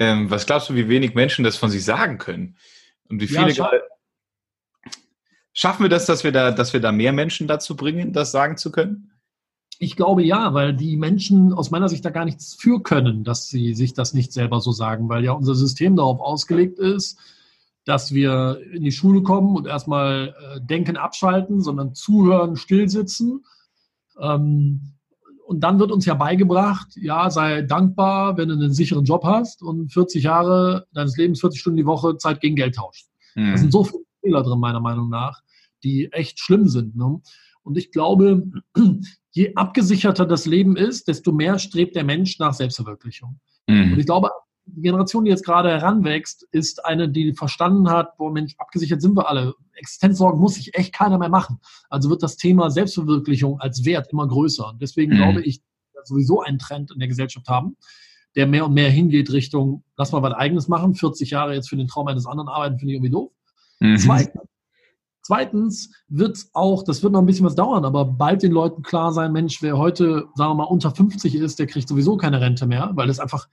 Ähm, was glaubst du, wie wenig Menschen das von sich sagen können? Und wie viele Ja, scha-. Schaffen wir das, dass wir da, dass wir da mehr Menschen dazu bringen, das sagen zu können? Ich glaube ja, weil die Menschen aus meiner Sicht da gar nichts für können, dass sie sich das nicht selber so sagen, weil ja unser System darauf ausgelegt ist, dass wir in die Schule kommen und erstmal äh, denken, abschalten, sondern zuhören, stillsitzen. Ähm, und dann wird uns ja beigebracht, ja, sei dankbar, wenn du einen sicheren Job hast und 40 Jahre deines Lebens, 40 Stunden die Woche Zeit gegen Geld tauscht. Da Hm. sind so viele Fehler drin, meiner Meinung nach, die echt schlimm sind. Ne? Und ich glaube, je abgesicherter das Leben ist, desto mehr strebt der Mensch nach Selbstverwirklichung. Und Mhm. ich glaube, die Generation, die jetzt gerade heranwächst, ist eine, die verstanden hat, boah Mensch, abgesichert sind wir alle. Existenzsorgen muss sich echt keiner mehr machen. Also wird das Thema Selbstverwirklichung als Wert immer größer. Und deswegen Mhm. glaube ich, dass wir sowieso einen Trend in der Gesellschaft haben, der mehr und mehr hingeht Richtung, lass mal was Eigenes machen. 40 Jahre jetzt für den Traum eines anderen arbeiten, finde ich irgendwie doof. Mhm. Zweitens, zweitens wird auch, das wird noch ein bisschen was dauern, aber bald den Leuten klar sein, Mensch, wer heute, sagen wir mal, unter 50 ist, der kriegt sowieso keine Rente mehr, weil es einfach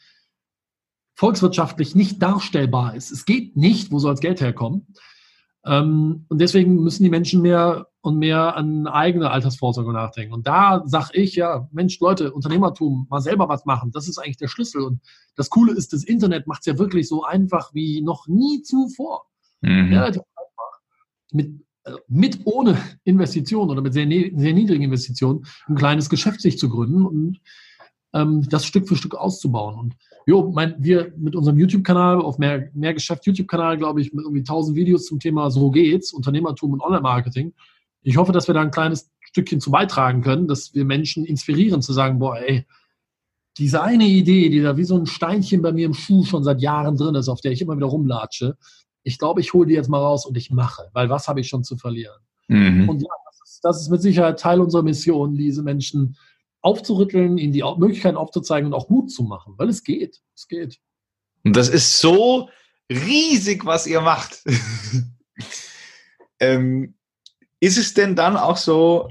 volkswirtschaftlich nicht darstellbar ist. Es geht nicht, wo soll das Geld herkommen? Ähm, und deswegen müssen die Menschen mehr und mehr an eigene Altersvorsorge nachdenken. Und da sage ich, ja, Mensch, Leute, Unternehmertum, mal selber was machen, das ist eigentlich der Schlüssel. Und das Coole ist, das Internet macht es ja wirklich so einfach wie noch nie zuvor Mhm. relativ einfach, mit, also mit ohne Investition oder mit sehr, sehr niedrigen Investitionen ein kleines Geschäft sich zu gründen und ähm, das Stück für Stück auszubauen. Und jo, mein, wir mit unserem YouTube-Kanal, auf mehr, mehr Geschäft YouTube-Kanal, glaube ich, mit irgendwie 1000 Videos zum Thema So geht's, Unternehmertum und Online-Marketing. Ich hoffe, dass wir da ein kleines Stückchen zu beitragen können, dass wir Menschen inspirieren zu sagen, boah, ey, diese eine Idee, die da wie so ein Steinchen bei mir im Schuh schon seit Jahren drin ist, auf der ich immer wieder rumlatsche, ich glaube, ich hole die jetzt mal raus und ich mache, weil was habe ich schon zu verlieren? Mhm. Und ja, das ist, das ist mit Sicherheit Teil unserer Mission, diese Menschen aufzurütteln, ihnen die Möglichkeiten aufzuzeigen und auch Mut zu machen, weil es geht. Es geht. Und das ist so riesig, was ihr macht. ähm, ist es denn dann auch so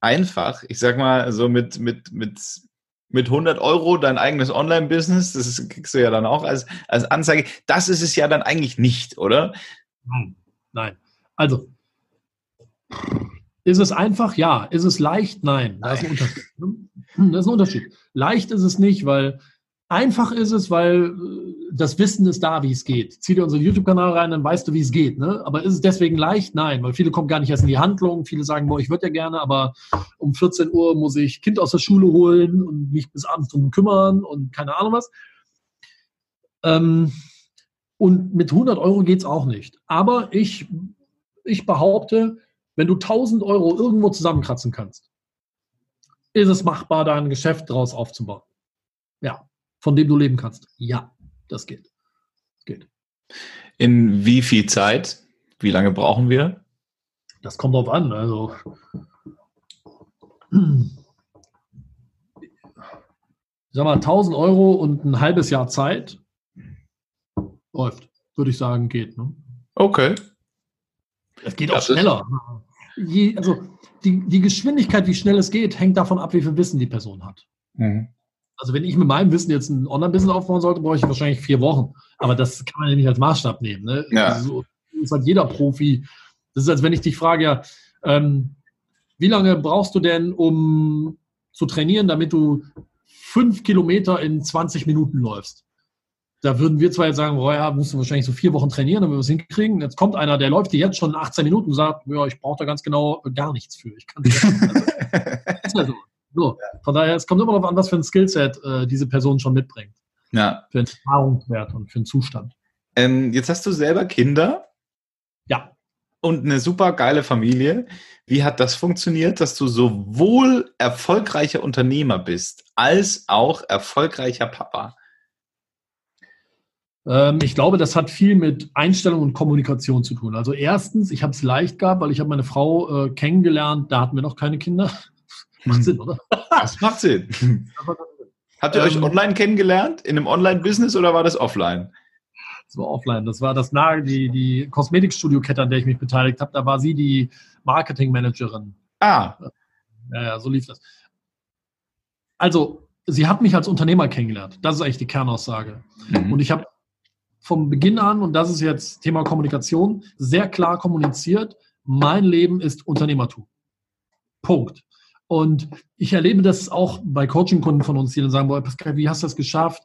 einfach, ich sag mal, so mit, mit, mit, mit 100 Euro dein eigenes Online-Business, das ist, kriegst du ja dann auch als, als Anzeige, das ist es ja dann eigentlich nicht, oder? Nein. Nein. Also, ist es einfach? Ja. Ist es leicht? Nein. Da ist ein Unterschied. ne? Das ist ein Unterschied. Leicht ist es nicht, weil einfach ist es, weil äh, das Wissen ist da, wie es geht. Zieh dir unseren YouTube-Kanal rein, dann weißt du, wie es geht. Ne? Aber ist es deswegen leicht? Nein, weil viele kommen gar nicht erst in die Handlung. Viele sagen, boah, ich würde ja gerne, aber um 14 Uhr muss ich Kind aus der Schule holen und mich bis abends drum kümmern und keine Ahnung was. Ähm, und mit 100 Euro geht's auch nicht. Aber ich, ich behaupte, wenn du 1000 Euro irgendwo zusammenkratzen kannst, ist es machbar, da ein Geschäft draus aufzubauen. Ja, von dem du leben kannst. Ja, das geht. Das geht. In wie viel Zeit? Wie lange brauchen wir? Das kommt drauf an. Also, ich sag mal, 1000 Euro und ein halbes Jahr Zeit läuft, würde ich sagen, geht. Ne? Okay. Es geht Das auch schneller. Je, also die, die Geschwindigkeit, wie schnell es geht, hängt davon ab, wie viel Wissen die Person hat. Mhm. Also wenn ich mit meinem Wissen jetzt ein Online-Business aufbauen sollte, brauche ich wahrscheinlich vier Wochen. Aber das kann man ja nicht als Maßstab nehmen. Ne? Ja. Also, so ist halt jeder Profi. Das ist, als wenn ich dich frage, ja, ähm, wie lange brauchst du denn, um zu trainieren, damit du fünf Kilometer in 20 Minuten läufst? Da würden wir zwar jetzt sagen, boah, ja, musst du wahrscheinlich so vier Wochen trainieren, damit wir es hinkriegen. Jetzt kommt einer, der läuft dir jetzt schon 18 Minuten und sagt, ja, ich brauche da ganz genau gar nichts für. Ich kann das ist ja so. so. Von daher, es kommt immer darauf an, was für ein Skillset äh, diese Person schon mitbringt. Ja. Für einen Erfahrungswert und für einen Zustand. Ähm, jetzt hast du selber Kinder Ja. und eine super geile Familie. Wie hat das funktioniert, dass du sowohl erfolgreicher Unternehmer bist, als auch erfolgreicher Papa? Ähm, ich glaube, das hat viel mit Einstellung und Kommunikation zu tun. Also erstens, ich habe es leicht gehabt, weil ich habe meine Frau äh, kennengelernt, da hatten wir noch keine Kinder. Macht Sinn, oder? Das macht Sinn. Habt ihr euch Ähm, online kennengelernt? In einem Online-Business oder war das offline? Das war offline. Das war das nahe, die, die Kosmetikstudio-Kette, an der ich mich beteiligt habe. Da war sie die Marketingmanagerin. Ah, Ja, ja, so lief das. Also, sie hat mich als Unternehmer kennengelernt. Das ist eigentlich die Kernaussage. Mhm. Und ich habe vom Beginn an, und das ist jetzt Thema Kommunikation, sehr klar kommuniziert, mein Leben ist Unternehmertum. Punkt. Und ich erlebe das auch bei Coaching-Kunden von uns, die dann sagen, boah, Pascal, wie hast du das geschafft?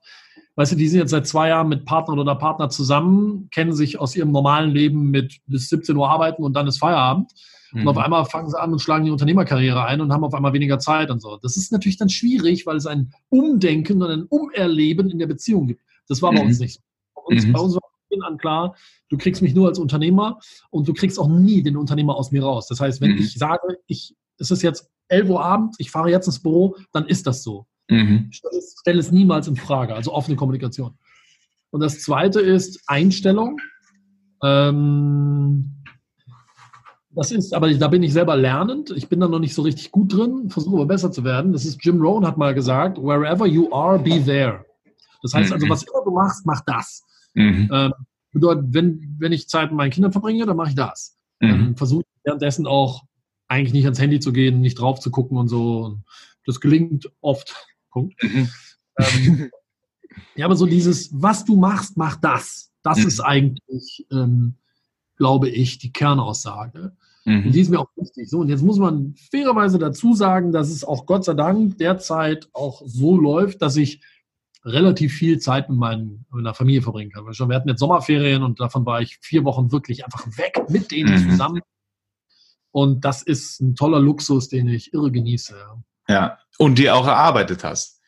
Weißt du, die sind jetzt seit zwei Jahren mit Partner oder Partner zusammen, kennen sich aus ihrem normalen Leben mit bis 17 Uhr arbeiten und dann ist Feierabend. Mhm. Und auf mhm. einmal fangen sie an und schlagen die Unternehmerkarriere ein und haben auf einmal weniger Zeit und so. Das ist natürlich dann schwierig, weil es ein Umdenken und ein Umerleben in der Beziehung gibt. Das war bei uns mhm. nicht so. Uns, mhm. bei uns war an klar, du kriegst mich nur als Unternehmer und du kriegst auch nie den Unternehmer aus mir raus. Das heißt, wenn mhm. ich sage, ich, es ist jetzt 11 Uhr abends, ich fahre jetzt ins Büro, dann ist das so. Mhm. Ich stelle es niemals in Frage, also offene Kommunikation. Und das zweite ist Einstellung. Ähm, das ist, aber da bin ich selber lernend. Ich bin da noch nicht so richtig gut drin, versuche aber besser zu werden. Das ist Jim Rohn hat mal gesagt, wherever you are, be there. Das heißt also, mhm. was immer du machst, mach das. Mhm. Ähm, bedeutet, wenn, wenn ich Zeit mit meinen Kindern verbringe, dann mache ich das. Mhm. Versuche währenddessen auch eigentlich nicht ans Handy zu gehen, nicht drauf zu gucken und so. Und das gelingt oft. Punkt. Mhm. Ähm, ja, aber so dieses, was du machst, mach das. Das mhm. ist eigentlich, ähm, glaube ich, die Kernaussage. Mhm. Und die ist mir auch wichtig. So, und jetzt muss man fairerweise dazu sagen, dass es auch Gott sei Dank derzeit auch so läuft, dass ich relativ viel Zeit mit, meinen, meiner Familie verbringen kann. Wir hatten jetzt Sommerferien und davon war ich vier Wochen wirklich einfach weg mit denen mhm. zusammen. Und das ist ein toller Luxus, den ich irre genieße. Ja, und die auch erarbeitet hast.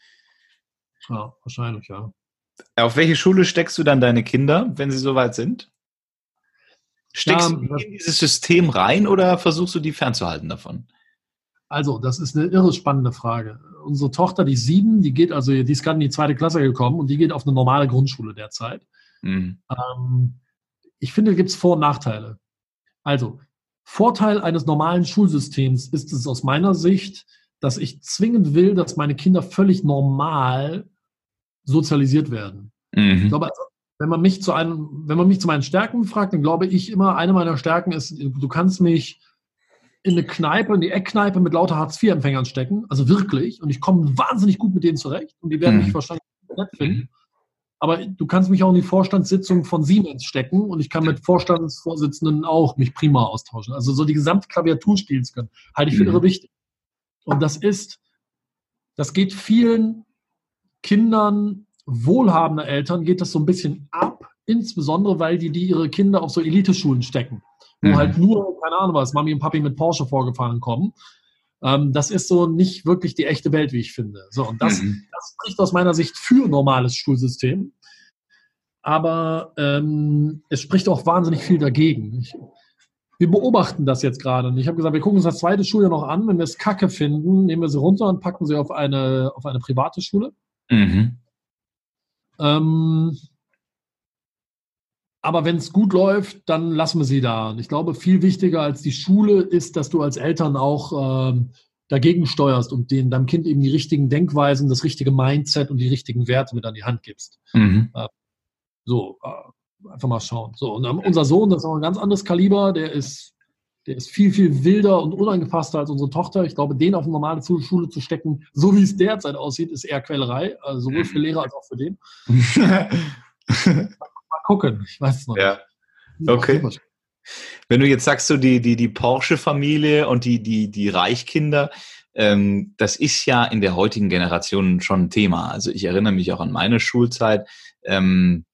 Ja, wahrscheinlich, ja. Auf welche Schule steckst du dann deine Kinder, wenn sie soweit sind? Steckst ja, du in dieses System rein oder versuchst du die fernzuhalten davon? Also, das ist eine irre spannende Frage. Unsere Tochter, die sieben, die geht also, die ist gerade in die zweite Klasse gekommen und die geht auf eine normale Grundschule derzeit. Mhm. Ähm, ich finde, da gibt es Vor- und Nachteile. Also, Vorteil eines normalen Schulsystems ist es aus meiner Sicht, dass ich zwingend will, dass meine Kinder völlig normal sozialisiert werden. Mhm. Ich glaube, also, wenn man mich zu einem, wenn man mich zu meinen Stärken fragt, dann glaube ich immer, eine meiner Stärken ist, du kannst mich in eine Kneipe, in die Eckkneipe mit lauter Hartz-IV-Empfängern stecken, also wirklich, und ich komme wahnsinnig gut mit denen zurecht und die werden mhm. mich wahrscheinlich nett finden. Aber du kannst mich auch in die Vorstandssitzung von Siemens stecken und ich kann mit Vorstandsvorsitzenden auch mich prima austauschen. Also so die gesamte Klaviatur spielen zu können, halte ich für irre mhm. wichtig. Und das ist, das geht vielen Kindern wohlhabender Eltern geht das so ein bisschen ab, insbesondere weil die, die ihre Kinder auf so Eliteschulen stecken, wo mhm. halt nur, keine Ahnung was, Mami und Papi mit Porsche vorgefahren kommen ähm, das ist so nicht wirklich die echte Welt, wie ich finde. So, und das, mhm. das spricht aus meiner Sicht für normales Schulsystem. Aber ähm, es spricht auch wahnsinnig viel dagegen. Ich, wir beobachten das jetzt gerade. Und ich habe gesagt, wir gucken uns das zweite Schuljahr noch an. Wenn wir es kacke finden, nehmen wir sie runter und packen sie auf eine, auf eine private Schule. Mhm. Ähm, aber wenn es gut läuft, dann lassen wir sie da. Und ich glaube, viel wichtiger als die Schule ist, dass du als Eltern auch ähm, dagegen steuerst und den, deinem Kind eben die richtigen Denkweisen, das richtige Mindset und die richtigen Werte mit an die Hand gibst. Mhm. Äh, so, äh, einfach mal schauen. So, und unser Sohn, das ist auch ein ganz anderes Kaliber, der ist, der ist viel, viel wilder und unangepasster als unsere Tochter. Ich glaube, den auf eine normale Schule zu stecken, so wie es derzeit aussieht, ist eher Quälerei, also sowohl für Lehrer als auch für den. gucken. Ich weiß es noch ja. nicht. Okay. Wenn du jetzt sagst, so die, die, die Porsche-Familie und die, die, die Reichkinder, ähm, das ist ja in der heutigen Generation schon ein Thema. Also ich erinnere mich auch an meine Schulzeit. Ähm,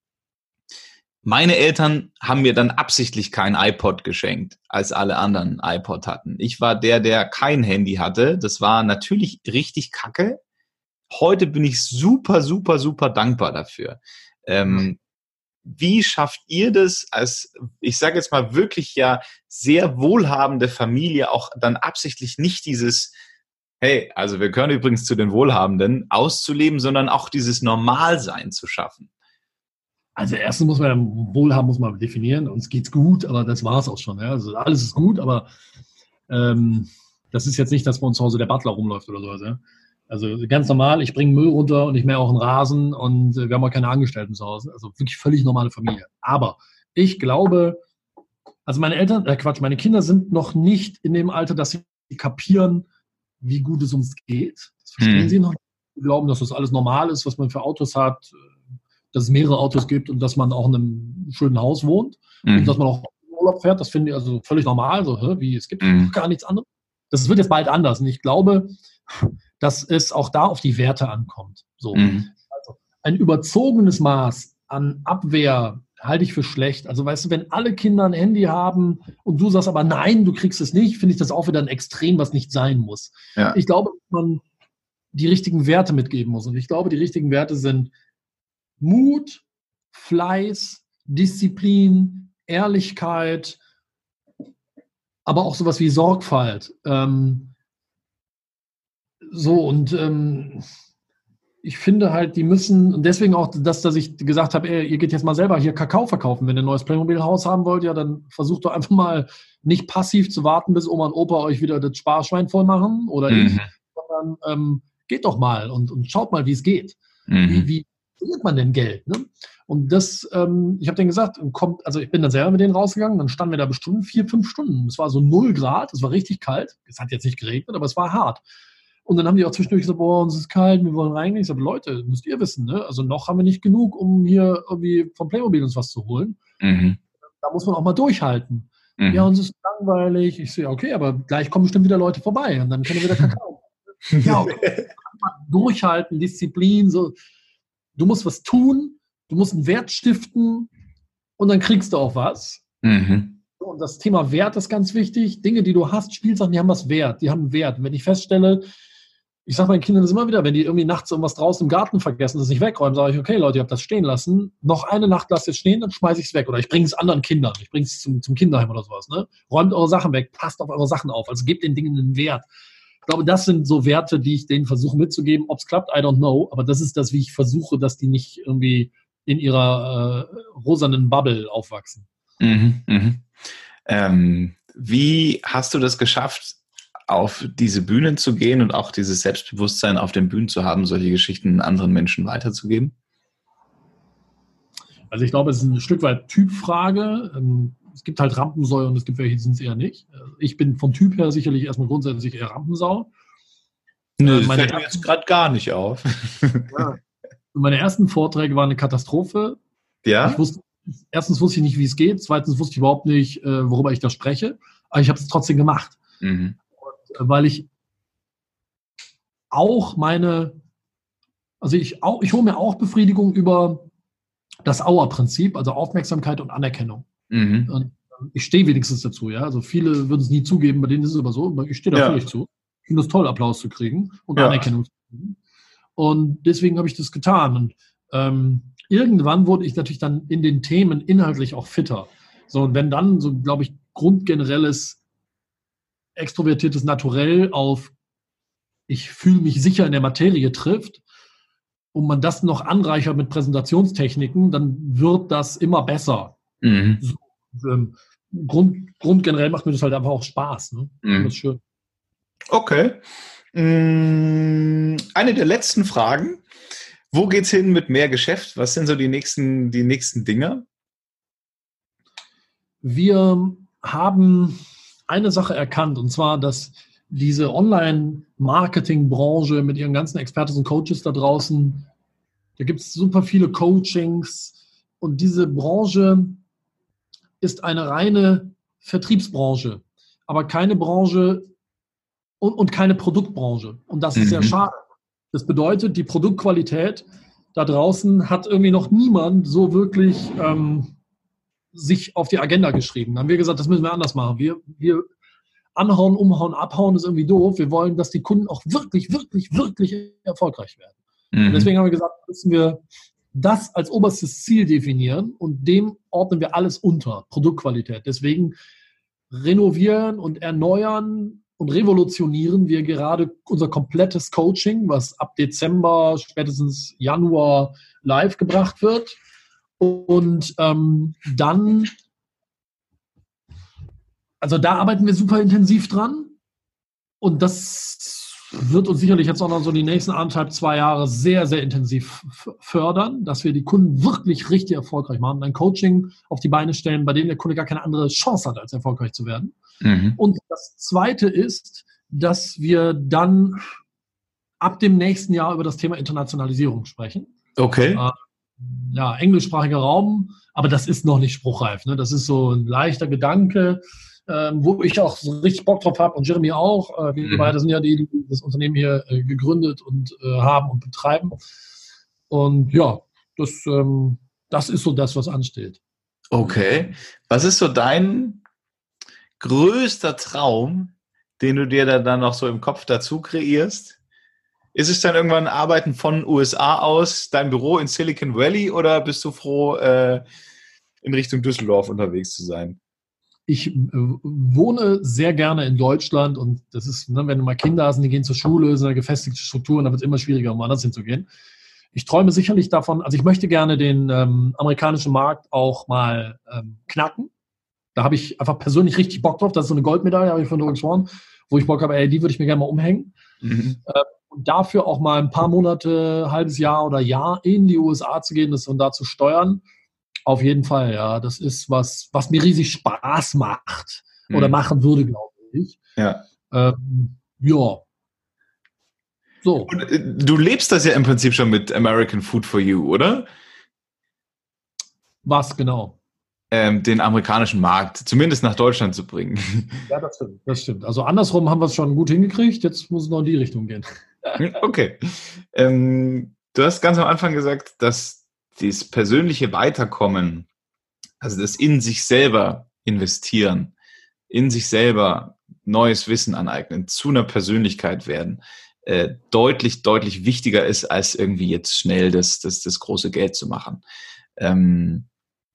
meine Eltern haben mir dann absichtlich kein iPod geschenkt, als alle anderen iPod hatten. Ich war der, der kein Handy hatte. Das war natürlich richtig kacke. Heute bin ich super, super, super dankbar dafür. Ähm, wie schafft ihr das als, ich sage jetzt mal wirklich ja sehr wohlhabende Familie auch dann absichtlich nicht dieses, hey, also wir gehören übrigens zu den Wohlhabenden, auszuleben, sondern auch dieses Normalsein zu schaffen? Also erstens muss man Wohlhaben muss man definieren, uns geht's gut, aber das war's auch schon. Ja? Also alles ist gut, aber ähm, das ist jetzt nicht, dass bei uns zu Hause der Butler rumläuft oder sowas. Ja? Also ganz normal, ich bringe Müll runter und ich mähe auch einen Rasen und äh, wir haben auch keine Angestellten zu Hause. Also wirklich völlig normale Familie. Aber ich glaube, also meine Eltern, äh Quatsch, meine Kinder sind noch nicht in dem Alter, dass sie kapieren, wie gut es uns geht. Das verstehen mhm. sie noch. wir glauben, dass das alles normal ist, was man für Autos hat, dass es mehrere Autos gibt und dass man auch in einem schönen Haus wohnt mhm. und dass man auch Urlaub fährt. Das finde ich also völlig normal. So, wie es gibt mhm. gar nichts anderes. Das wird jetzt bald anders. Und ich glaube, dass es auch da auf die Werte ankommt. So. Mhm. Also ein überzogenes Maß an Abwehr halte ich für schlecht. Also weißt du, wenn alle Kinder ein Handy haben und du sagst aber nein, du kriegst es nicht, finde ich das auch wieder ein Extrem, was nicht sein muss. Ja. Ich glaube, man die richtigen Werte mitgeben muss. Und ich glaube, die richtigen Werte sind Mut, Fleiß, Disziplin, Ehrlichkeit, aber auch sowas wie Sorgfalt. Ähm, so und ähm, ich finde halt, die müssen, und deswegen auch das, dass ich gesagt habe, ey, ihr geht jetzt mal selber hier Kakao verkaufen. Wenn ihr ein neues Playmobil-Haus haben wollt, ja, dann versucht doch einfach mal nicht passiv zu warten, bis Oma und Opa euch wieder das Sparschwein voll machen oder mhm. ich, sondern ähm, geht doch mal und, und schaut mal, wie es geht. Mhm. Wie, wie verliert man denn Geld? Ne? Und das, ähm, ich habe denen gesagt, kommt, also ich bin dann selber mit denen rausgegangen, dann standen wir da bestimmt vier, fünf Stunden. Es war so null Grad, es war richtig kalt. Es hat jetzt nicht geregnet, aber es war hart. Und dann haben die auch zwischendurch gesagt, boah, uns ist kalt, wir wollen reingehen. Ich sage, Leute, müsst ihr wissen, ne? Also noch haben wir nicht genug, um hier irgendwie vom Playmobil uns was zu holen. Mhm. Da muss man auch mal durchhalten. Mhm. Ja, uns ist langweilig. Ich sehe, okay, aber gleich kommen bestimmt wieder Leute vorbei und dann können wir wieder Kakao. ja, okay. durchhalten, Disziplin, so. Du musst was tun, du musst einen Wert stiften und dann kriegst du auch was. Mhm. Und das Thema Wert ist ganz wichtig. Dinge, die du hast, Spielsachen, die haben was Wert, die haben einen Wert. Und wenn ich feststelle, ich sage meinen Kindern das immer wieder, wenn die irgendwie nachts irgendwas draußen im Garten vergessen, das nicht wegräumen, sage ich, okay, Leute, ihr habt das stehen lassen. Noch eine Nacht lasst ihr stehen, dann schmeiße ich es weg. Oder ich bringe es anderen Kindern. Ich bringe es zum, zum Kinderheim oder sowas. Ne? Räumt eure Sachen weg, passt auf eure Sachen auf. Also gebt den Dingen einen Wert. Ich glaube, das sind so Werte, die ich denen versuche mitzugeben. Ob es klappt, I don't know. Aber das ist das, wie ich versuche, dass die nicht irgendwie in ihrer äh, rosanen Bubble aufwachsen. Mhm, mh. ähm, wie hast du das geschafft, auf diese Bühnen zu gehen und auch dieses Selbstbewusstsein auf den Bühnen zu haben, solche Geschichten anderen Menschen weiterzugeben? Also ich glaube, es ist ein Stück weit Typfrage. Ähm, es gibt halt Rampensäue und es gibt welche, die sind es eher nicht. Ich bin vom Typ her sicherlich erstmal grundsätzlich eher Rampensau. Nö, das fällt mir jetzt gerade gar nicht auf. Ja. Meine ersten Vorträge waren eine Katastrophe. Ja. Wusste, erstens wusste ich nicht, wie es geht. Zweitens wusste ich überhaupt nicht, äh, worüber ich da spreche. Aber ich habe es trotzdem gemacht. Mhm. Weil ich auch meine, also ich, ich hole mir auch Befriedigung über das Auer-Prinzip, also Aufmerksamkeit und Anerkennung. Mhm. Und ähm, ich stehe wenigstens dazu, ja. Also viele würden es nie zugeben, bei denen ist es aber so, aber ich stehe da ja. völlig zu. Ich finde es toll, Applaus zu kriegen und ja. Anerkennung zu kriegen. Und deswegen habe ich das getan. Und ähm, irgendwann wurde ich natürlich dann in den Themen inhaltlich auch fitter. So, und wenn dann so, glaube ich, grundgenerelles, extrovertiertes Naturell auf ich fühle mich sicher in der Materie trifft und man das noch anreichert mit Präsentationstechniken, dann wird das immer besser. Mhm. So, ähm, Grund, grundgenerell macht mir das halt einfach auch Spaß. Ne? Mhm. Das ist schön. Okay. Mm, eine der letzten Fragen. Wo geht's hin mit mehr Geschäft? Was sind so die nächsten, die nächsten Dinge? Wir haben eine Sache erkannt, und zwar, dass diese Online-Marketing-Branche mit ihren ganzen Experten und Coaches da draußen, da gibt es super viele Coachings und diese Branche ist eine reine Vertriebsbranche, aber keine Branche und, und keine Produktbranche. Und das ist sehr mhm. schade. Das bedeutet, die Produktqualität da draußen hat irgendwie noch niemand so wirklich ähm, sich auf die Agenda geschrieben. Dann haben wir gesagt, das müssen wir anders machen. Wir, wir anhauen, umhauen, abhauen ist irgendwie doof. Wir wollen, dass die Kunden auch wirklich, wirklich, wirklich erfolgreich werden. Mhm. Und deswegen haben wir gesagt, müssen wir das als oberstes Ziel definieren und dem ordnen wir alles unter, Produktqualität. Deswegen renovieren und erneuern und revolutionieren wir gerade unser komplettes Coaching, was ab Dezember, spätestens Januar live gebracht wird. Und ähm, dann, also da arbeiten wir super intensiv dran. Und das wird uns sicherlich jetzt auch noch so die nächsten anderthalb, zwei Jahre sehr, sehr intensiv fördern, dass wir die Kunden wirklich richtig erfolgreich machen, ein Coaching auf die Beine stellen, bei dem der Kunde gar keine andere Chance hat, als erfolgreich zu werden. Mhm. Und das Zweite ist, dass wir dann ab dem nächsten Jahr über das Thema Internationalisierung sprechen. Okay. Ja, englischsprachiger Raum, aber das ist noch nicht spruchreif. Ne? Das ist so ein leichter Gedanke, äh, wo ich auch so richtig Bock drauf habe und Jeremy auch. Äh, wir mhm. beide sind ja die, die das Unternehmen hier äh, gegründet und äh, haben und betreiben. Und ja, das, ähm, das ist so das, was ansteht. Okay. Was ist so dein größter Traum, den du dir dann noch so im Kopf dazu kreierst? Ist es dann irgendwann Arbeiten von USA aus, dein Büro in Silicon Valley oder bist du froh, äh, in Richtung Düsseldorf unterwegs zu sein? Ich äh, wohne sehr gerne in Deutschland und das ist, ne, wenn du mal Kinder hast und die gehen zur Schule, sind eine gefestigte Struktur und dann wird es immer schwieriger, um woanders hinzugehen. Ich träume sicherlich davon, also ich möchte gerne den ähm, amerikanischen Markt auch mal ähm, knacken. Da habe ich einfach persönlich richtig Bock drauf. Das ist so eine Goldmedaille, habe ich von Doris Swan, wo ich Bock habe, ey, die würde ich mir gerne mal umhängen. Mhm. Äh, und dafür auch mal ein paar Monate, halbes Jahr oder Jahr in die USA zu gehen und da zu steuern, auf jeden Fall, ja. Das ist was, was mir riesig Spaß macht mhm. oder machen würde, glaube ich. Ja. Ähm, ja. So. Und, äh, du lebst das ja im Prinzip schon mit American Food for You, oder? Was genau? Ähm, den amerikanischen Markt zumindest nach Deutschland zu bringen. Ja, das stimmt. Das stimmt. Also andersrum haben wir es schon gut hingekriegt. Jetzt muss es noch in die Richtung gehen. Hm, okay. Ähm, du hast ganz am Anfang gesagt, dass das persönliche Weiterkommen, also das in sich selber investieren, in sich selber neues Wissen aneignen, zu einer Persönlichkeit werden, äh, deutlich, deutlich wichtiger ist, als irgendwie jetzt schnell das, das, das große Geld zu machen. Ähm,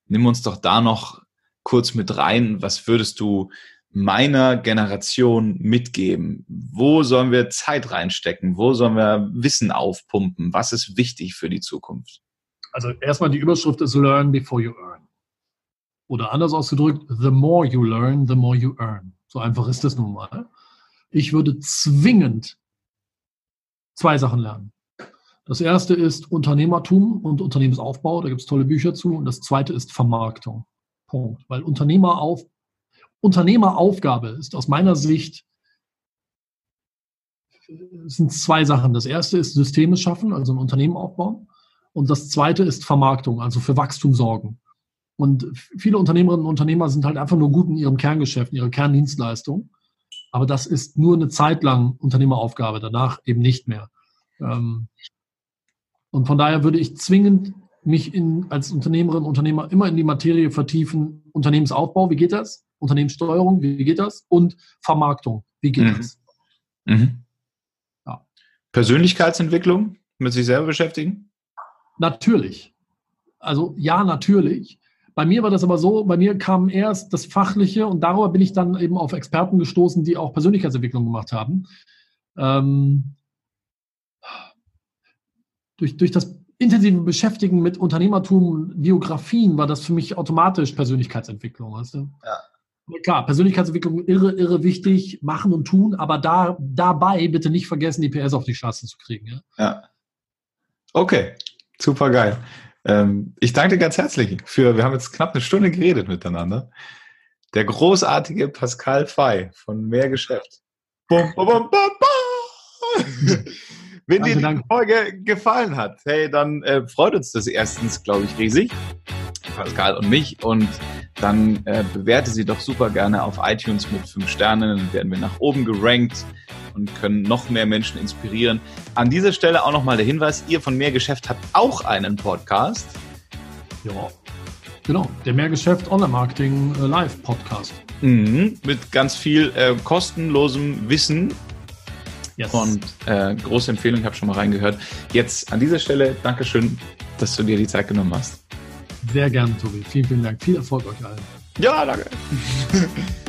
nimm uns doch da noch kurz mit rein. Was würdest du meiner Generation mitgeben? Wo sollen wir Zeit reinstecken? Wo sollen wir Wissen aufpumpen? Was ist wichtig für die Zukunft? Also erstmal die Überschrift ist Learn before you earn. Oder anders ausgedrückt, the more you learn, the more you earn. So einfach ist das nun mal. Ich würde zwingend zwei Sachen lernen. Das erste ist Unternehmertum und Unternehmensaufbau. Da gibt es tolle Bücher zu. Und das zweite ist Vermarktung. Punkt. Weil Unternehmerauf Unternehmeraufgabe ist aus meiner Sicht sind zwei Sachen. Das erste ist Systeme schaffen, also ein Unternehmen aufbauen. Und das zweite ist Vermarktung, also für Wachstum sorgen. Und viele Unternehmerinnen und Unternehmer sind halt einfach nur gut in ihrem Kerngeschäft, in ihrer Kerndienstleistung. Aber das ist nur eine Zeit lang Unternehmeraufgabe, danach eben nicht mehr. Ähm, und von daher würde ich zwingend mich in, als Unternehmerin, Unternehmer immer in die Materie vertiefen. Unternehmensaufbau, wie geht das? Unternehmenssteuerung, wie geht das? Und Vermarktung, wie geht mhm. das? Mhm. Ja. Persönlichkeitsentwicklung, mit sich selber beschäftigen? Natürlich. Also ja, natürlich. Bei mir war das aber so, bei mir kam erst das Fachliche und darüber bin ich dann eben auf Experten gestoßen, die auch Persönlichkeitsentwicklung gemacht haben. Ähm, durch, durch das intensive Beschäftigen mit Unternehmertum, Biografien war das für mich automatisch Persönlichkeitsentwicklung. Weißt du? Ja. Klar, Persönlichkeitsentwicklung irre, irre wichtig, machen und tun, aber da, dabei bitte nicht vergessen, die PS auf die Straße zu kriegen. Ja. ja. Okay, super geil. Ähm, ich danke dir ganz herzlich für, wir haben jetzt knapp eine Stunde geredet miteinander. Der großartige Pascal Fey von Mehrgeschäft. Bum, bum, bum, Wenn danke, dir die danke. Folge gefallen hat, hey, dann äh, freut uns das erstens, glaube ich, riesig. Pascal und mich. Und dann äh, bewerte sie doch super gerne auf iTunes mit fünf Sternen. Dann werden wir nach oben gerankt und können noch mehr Menschen inspirieren. An dieser Stelle auch nochmal der Hinweis, ihr von Mehrgeschäft habt auch einen Podcast. Ja, genau. Der Mehrgeschäft Online-Marketing äh, Live-Podcast. Mhm, mit ganz viel äh, kostenlosem Wissen. Yes. Und äh, große Empfehlung, ich habe schon mal reingehört. Jetzt an dieser Stelle, Dankeschön, dass du dir die Zeit genommen hast. Sehr gerne, Tobi. Vielen, vielen Dank. Viel Erfolg euch allen. Ja, danke.